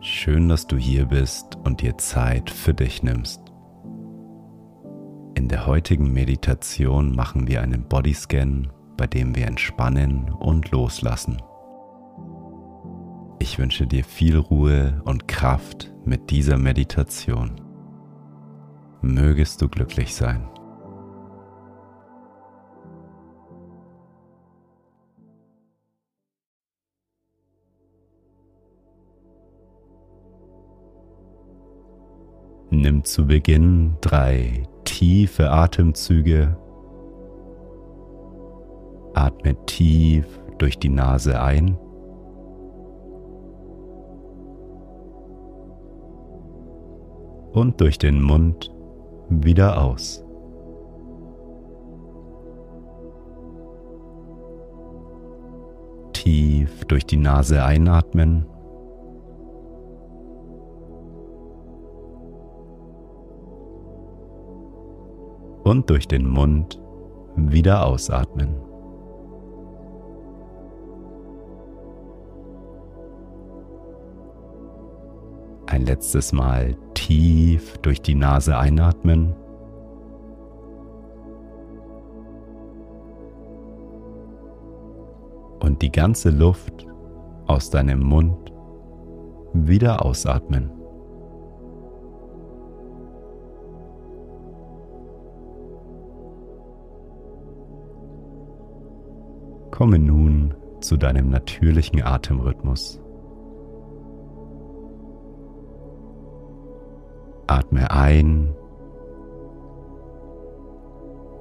Schön, dass du hier bist und dir Zeit für dich nimmst. In der heutigen Meditation machen wir einen Bodyscan, bei dem wir entspannen und loslassen. Ich wünsche dir viel Ruhe und Kraft mit dieser Meditation. Mögest du glücklich sein. Nimm zu Beginn drei tiefe Atemzüge. Atme tief durch die Nase ein. Und durch den Mund wieder aus. Tief durch die Nase einatmen. Und durch den Mund wieder ausatmen. Ein letztes Mal tief durch die Nase einatmen. Und die ganze Luft aus deinem Mund wieder ausatmen. Komme nun zu deinem natürlichen Atemrhythmus. Atme ein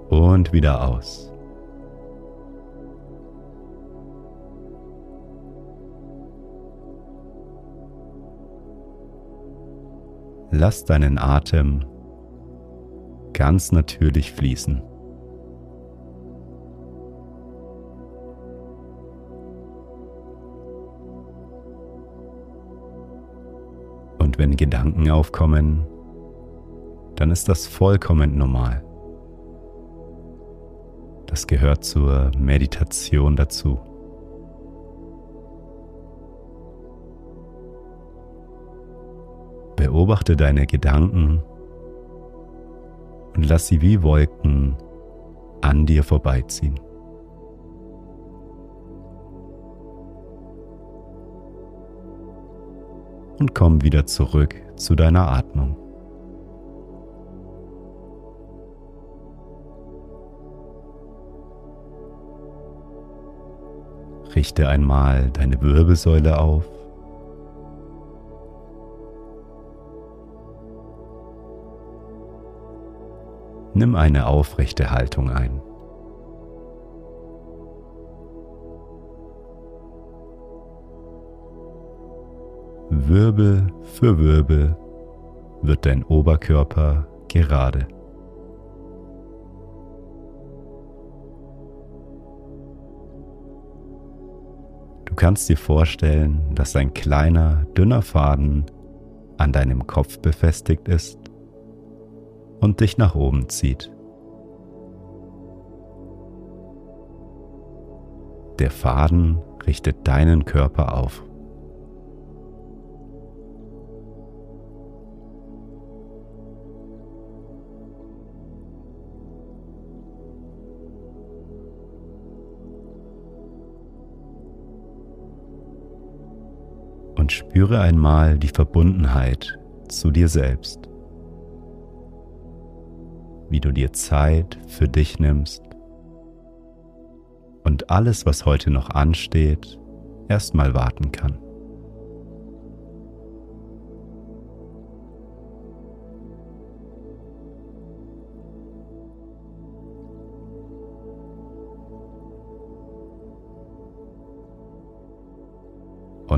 und wieder aus. Lass deinen Atem ganz natürlich fließen. Wenn Gedanken aufkommen, dann ist das vollkommen normal. Das gehört zur Meditation dazu. Beobachte deine Gedanken und lass sie wie Wolken an dir vorbeiziehen. Und komm wieder zurück zu deiner Atmung. Richte einmal deine Wirbelsäule auf. Nimm eine aufrechte Haltung ein. Wirbel für Wirbel wird dein Oberkörper gerade. Du kannst dir vorstellen, dass ein kleiner, dünner Faden an deinem Kopf befestigt ist und dich nach oben zieht. Der Faden richtet deinen Körper auf. Spüre einmal die Verbundenheit zu dir selbst. Wie du dir Zeit für dich nimmst und alles, was heute noch ansteht, erstmal warten kann.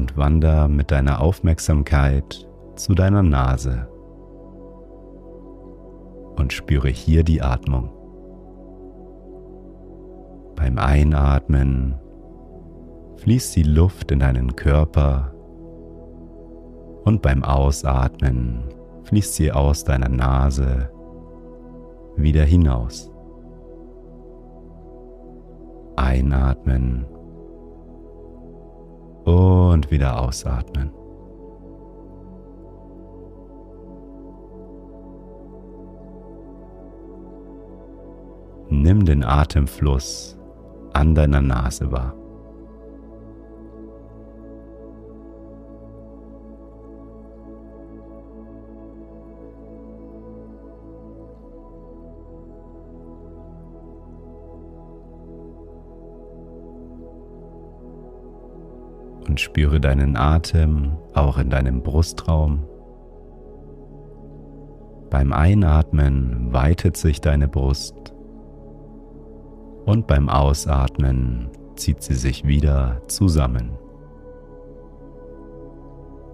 Und wander mit deiner Aufmerksamkeit zu deiner Nase und spüre hier die Atmung. Beim Einatmen fließt die Luft in deinen Körper und beim Ausatmen fließt sie aus deiner Nase wieder hinaus. Einatmen und wieder ausatmen. Nimm den Atemfluss an deiner Nase wahr. Spüre deinen Atem auch in deinem Brustraum. Beim Einatmen weitet sich deine Brust und beim Ausatmen zieht sie sich wieder zusammen.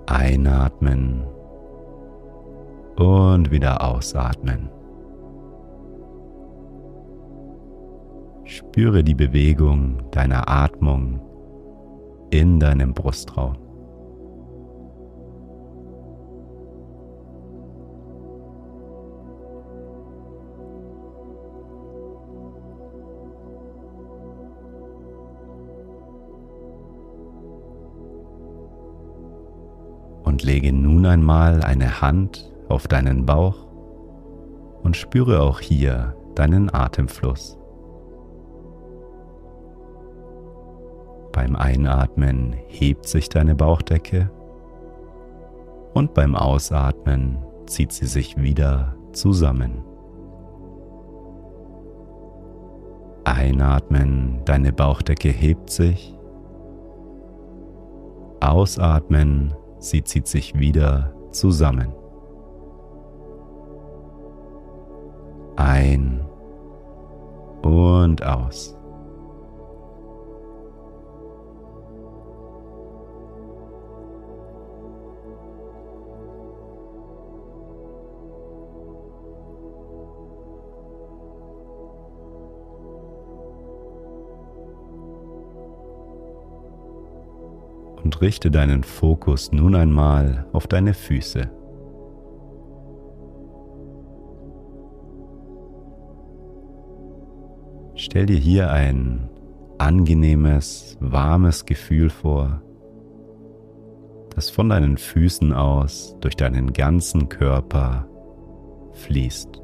Einatmen und wieder ausatmen. Spüre die Bewegung deiner Atmung in deinem Brustraum. Und lege nun einmal eine Hand auf deinen Bauch und spüre auch hier deinen Atemfluss. Beim Einatmen hebt sich deine Bauchdecke und beim Ausatmen zieht sie sich wieder zusammen. Einatmen, deine Bauchdecke hebt sich. Ausatmen, sie zieht sich wieder zusammen. Ein und aus. Richte deinen Fokus nun einmal auf deine Füße. Stell dir hier ein angenehmes, warmes Gefühl vor, das von deinen Füßen aus durch deinen ganzen Körper fließt.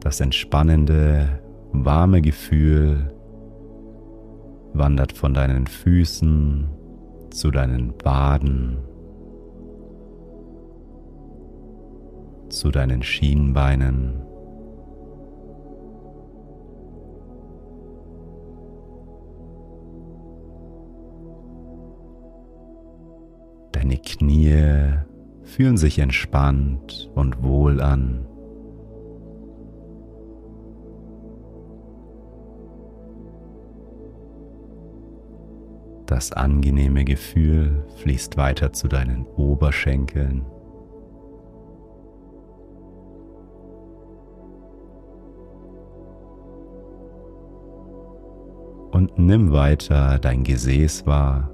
Das entspannende, warme Gefühl wandert von deinen Füßen zu deinen Waden, zu deinen Schienbeinen. Deine Knie fühlen sich entspannt und wohl an. Das angenehme Gefühl fließt weiter zu deinen Oberschenkeln. Und nimm weiter dein Gesäß wahr.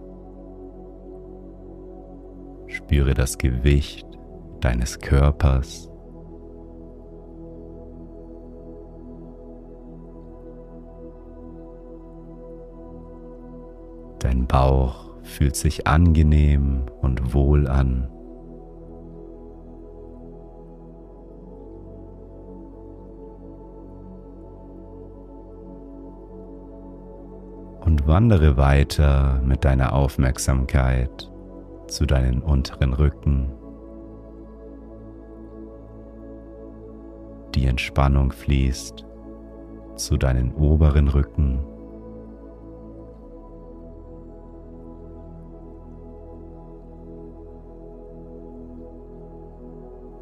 Spüre das Gewicht deines Körpers. Dein Bauch fühlt sich angenehm und wohl an. Und wandere weiter mit deiner Aufmerksamkeit zu deinen unteren Rücken. Die Entspannung fließt zu deinen oberen Rücken.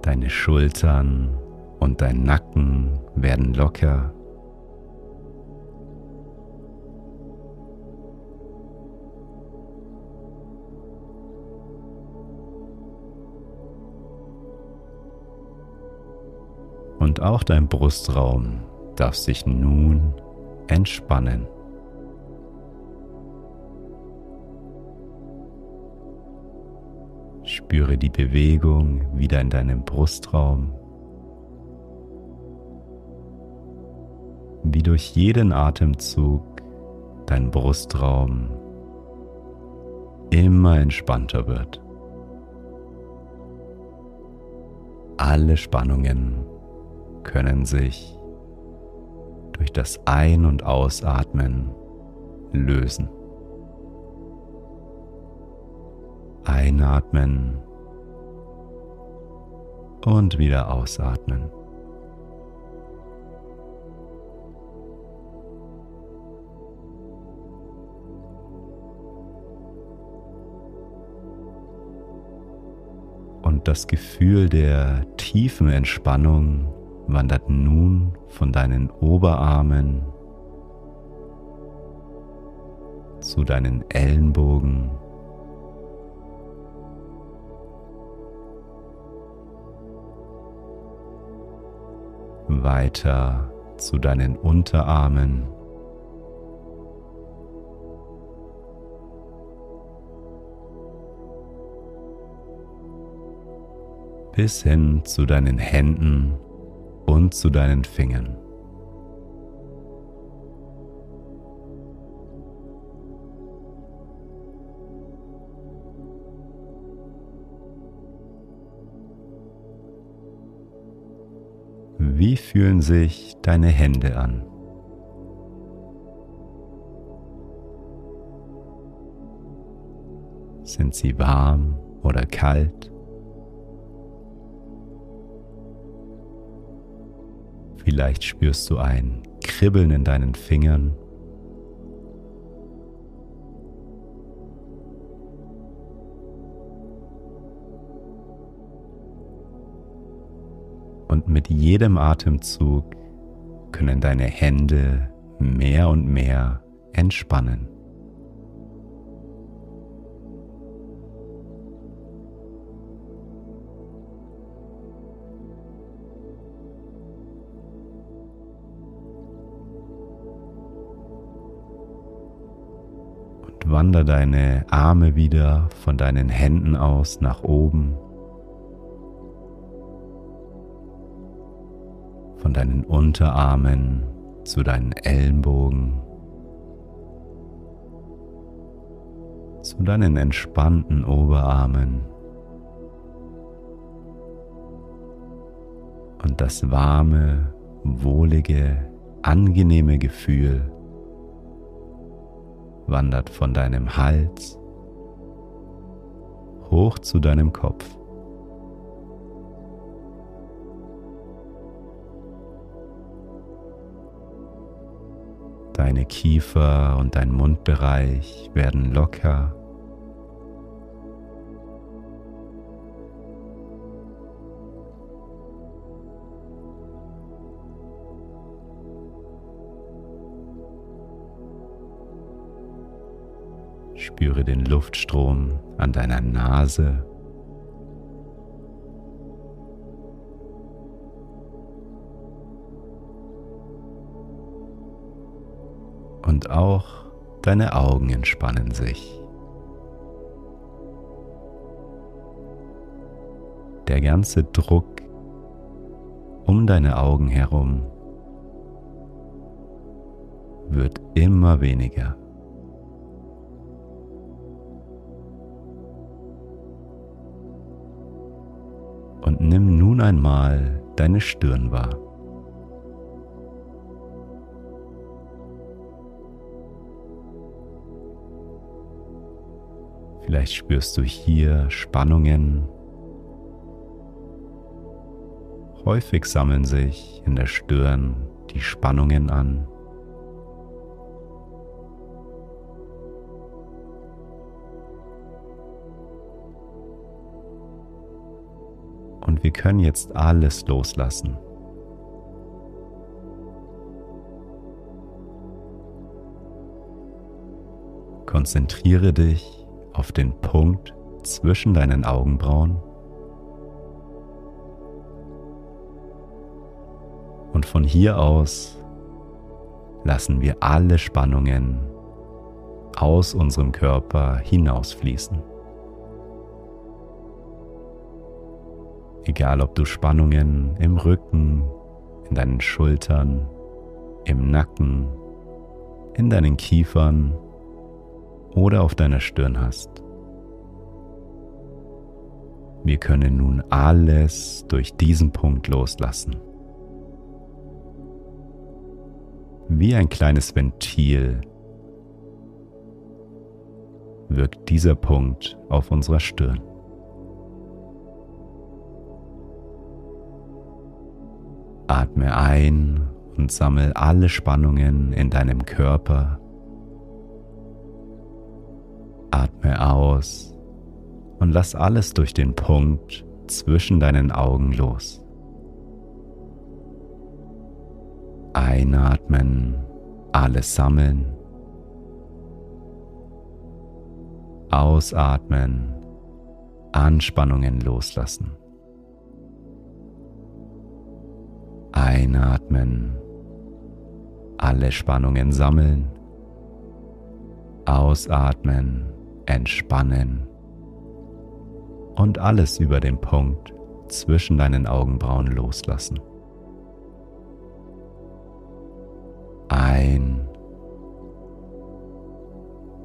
Deine Schultern und dein Nacken werden locker. Und auch dein Brustraum darf sich nun entspannen. Spüre die Bewegung wieder in deinem Brustraum, wie durch jeden Atemzug dein Brustraum immer entspannter wird. Alle Spannungen können sich durch das Ein- und Ausatmen lösen. Einatmen und wieder ausatmen. Und das Gefühl der tiefen Entspannung wandert nun von deinen Oberarmen zu deinen Ellenbogen weiter zu deinen Unterarmen. bis hin zu deinen Händen und zu deinen Fingern. Wie fühlen sich deine Hände an? Sind sie warm oder kalt? Vielleicht spürst du ein Kribbeln in deinen Fingern. Mit jedem Atemzug können deine Hände mehr und mehr entspannen. Und wander deine Arme wieder von deinen Händen aus nach oben von deinen Unterarmen zu deinen Ellenbogen, zu deinen entspannten Oberarmen und das warme, wohlige, angenehme Gefühl wandert von deinem Hals hoch zu deinem Kopf. Deine Kiefer und dein Mundbereich werden locker. Spüre den Luftstrom an deiner Nase auch deine Augen entspannen sich. Der ganze Druck um deine Augen herum wird immer weniger. Und nimm nun einmal deine Stirn wahr. Vielleicht spürst du hier Spannungen. Häufig sammeln sich in der Stirn die Spannungen an. Und wir können jetzt alles loslassen. Konzentriere dich auf den Punkt zwischen deinen Augenbrauen. Und von hier aus lassen wir alle Spannungen aus unserem Körper hinausfließen. Egal ob du Spannungen im Rücken, in deinen Schultern, im Nacken, in deinen Kiefern oder auf deiner Stirn hast. Wir können nun alles durch diesen Punkt loslassen. Wie ein kleines Ventil wirkt dieser Punkt auf unserer Stirn. Atme ein und sammel alle Spannungen in deinem Körper. Aus und lass alles durch den Punkt zwischen deinen Augen los. Einatmen, alles sammeln. Ausatmen, Anspannungen loslassen. Einatmen, alle Spannungen sammeln. Ausatmen, entspannen. Und alles über den Punkt zwischen deinen Augenbrauen loslassen. Ein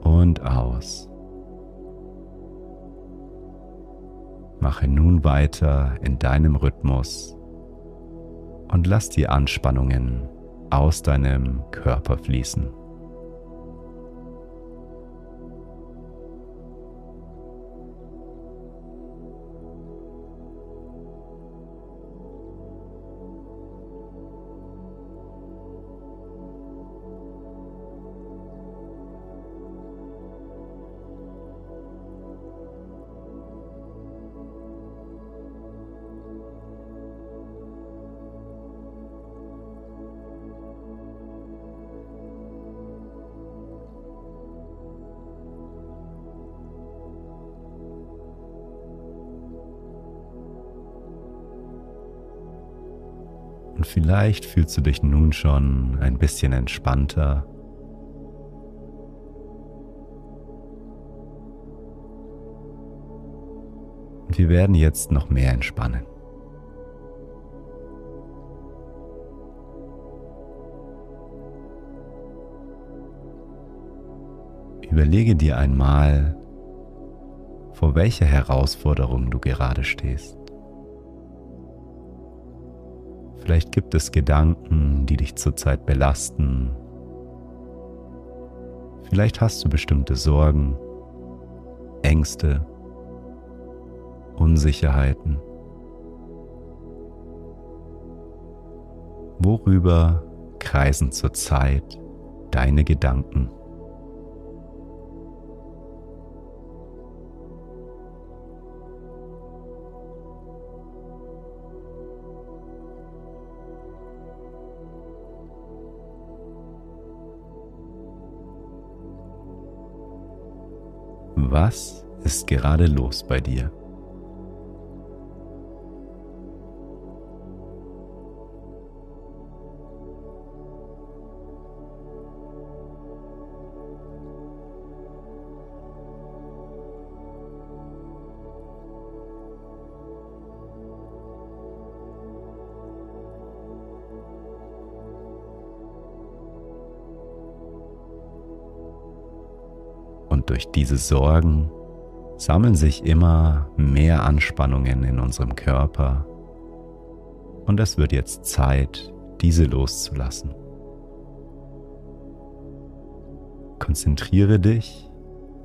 und aus. Mache nun weiter in deinem Rhythmus und lass die Anspannungen aus deinem Körper fließen. Und vielleicht fühlst du dich nun schon ein bisschen entspannter. Und wir werden jetzt noch mehr entspannen. Überlege dir einmal, vor welcher Herausforderung du gerade stehst. Vielleicht gibt es Gedanken, die dich zurzeit belasten. Vielleicht hast du bestimmte Sorgen, Ängste, Unsicherheiten. Worüber kreisen zurzeit deine Gedanken? Was ist gerade los bei dir? Durch diese Sorgen sammeln sich immer mehr Anspannungen in unserem Körper und es wird jetzt Zeit, diese loszulassen. Konzentriere dich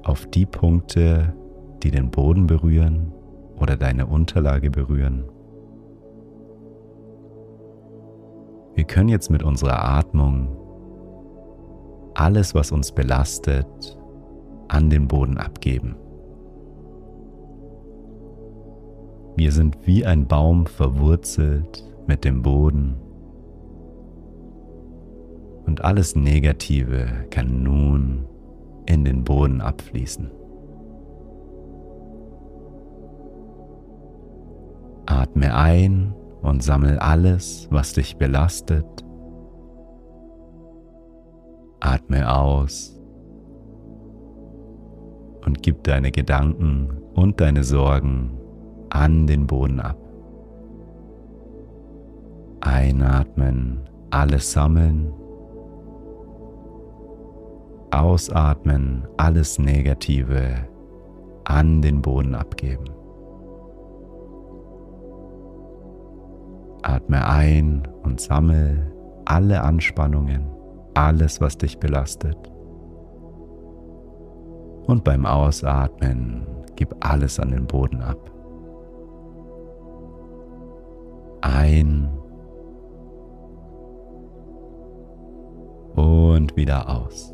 auf die Punkte, die den Boden berühren oder deine Unterlage berühren. Wir können jetzt mit unserer Atmung alles, was uns belastet, an den Boden abgeben. Wir sind wie ein Baum verwurzelt mit dem Boden und alles Negative kann nun in den Boden abfließen. Atme ein und sammel alles, was dich belastet. Atme aus und gib deine Gedanken und deine Sorgen an den Boden ab. Einatmen, alles sammeln. Ausatmen, alles Negative an den Boden abgeben. Atme ein und sammel alle Anspannungen, alles, was dich belastet. Und beim Ausatmen gib alles an den Boden ab. Ein und wieder aus.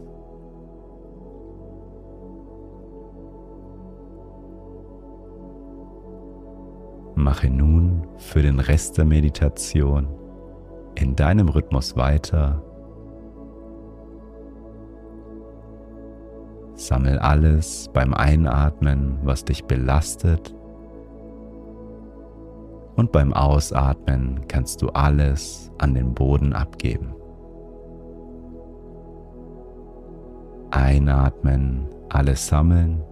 Mache nun für den Rest der Meditation in deinem Rhythmus weiter. Sammel alles beim Einatmen, was dich belastet. Und beim Ausatmen kannst du alles an den Boden abgeben. Einatmen, alles sammeln.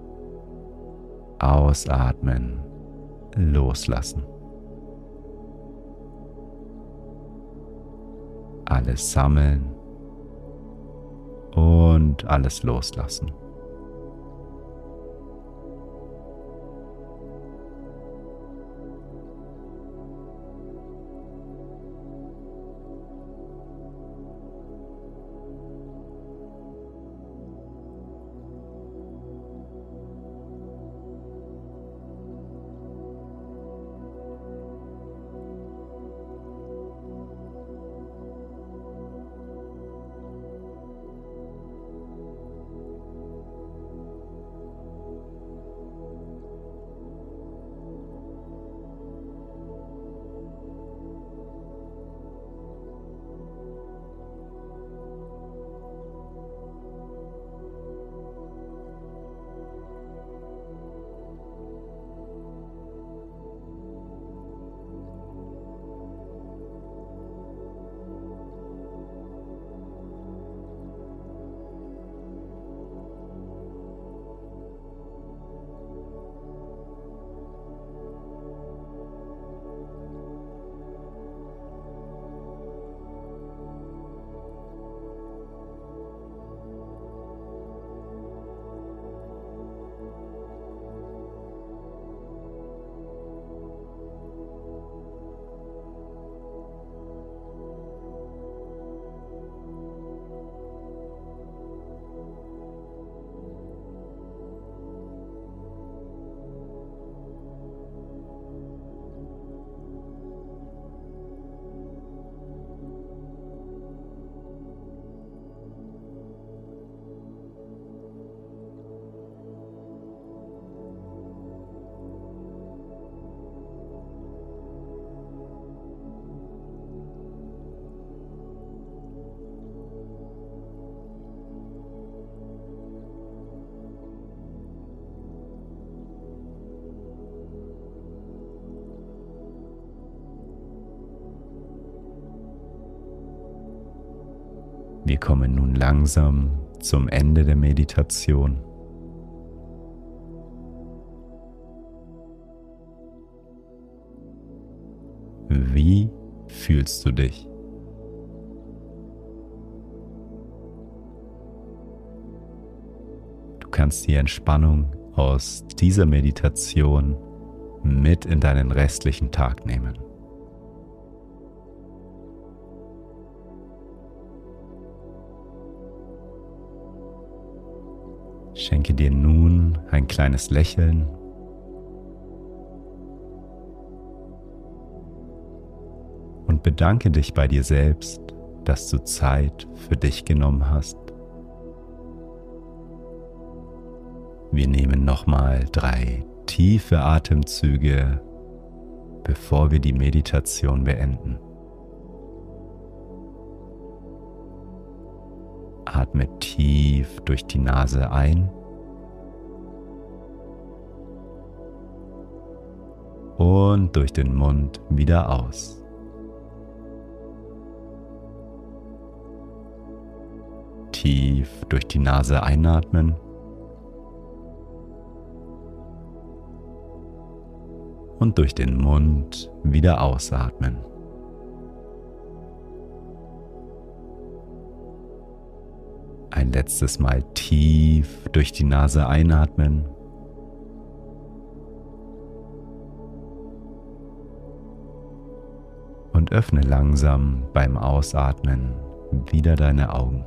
Ausatmen, loslassen. Alles sammeln und alles loslassen. Wir kommen nun langsam zum Ende der Meditation. Wie fühlst du dich? Du kannst die Entspannung aus dieser Meditation mit in deinen restlichen Tag nehmen. Schenke dir nun ein kleines Lächeln. Und bedanke dich bei dir selbst, dass du Zeit für dich genommen hast. Wir nehmen nochmal drei tiefe Atemzüge, bevor wir die Meditation beenden. Atme tief durch die Nase ein und durch den Mund wieder aus. Tief durch die Nase einatmen. Und durch den Mund wieder ausatmen. Ein letztes Mal tief durch die Nase einatmen Und öffne langsam beim Ausatmen wieder deine Augen.